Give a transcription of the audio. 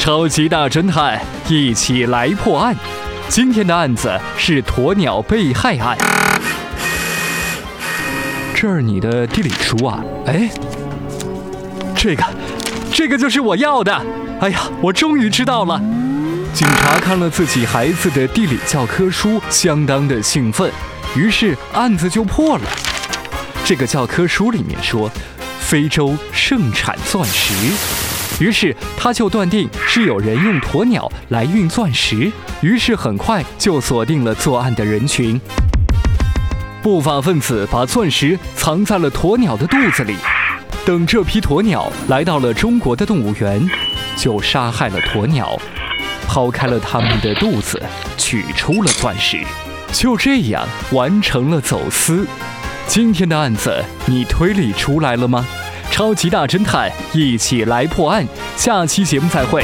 超级大侦探，一起来破案。今天的案子是鸵鸟被害案。这儿你的地理书啊？哎，这个，这个就是我要的。哎呀，我终于知道了。警察看了自己孩子的地理教科书，相当的兴奋，于是案子就破了。这个教科书里面说，非洲盛产钻石。于是他就断定是有人用鸵鸟来运钻石，于是很快就锁定了作案的人群。不法分子把钻石藏在了鸵鸟的肚子里，等这批鸵鸟来到了中国的动物园，就杀害了鸵鸟，抛开了它们的肚子，取出了钻石，就这样完成了走私。今天的案子你推理出来了吗？超级大侦探，一起来破案。下期节目再会。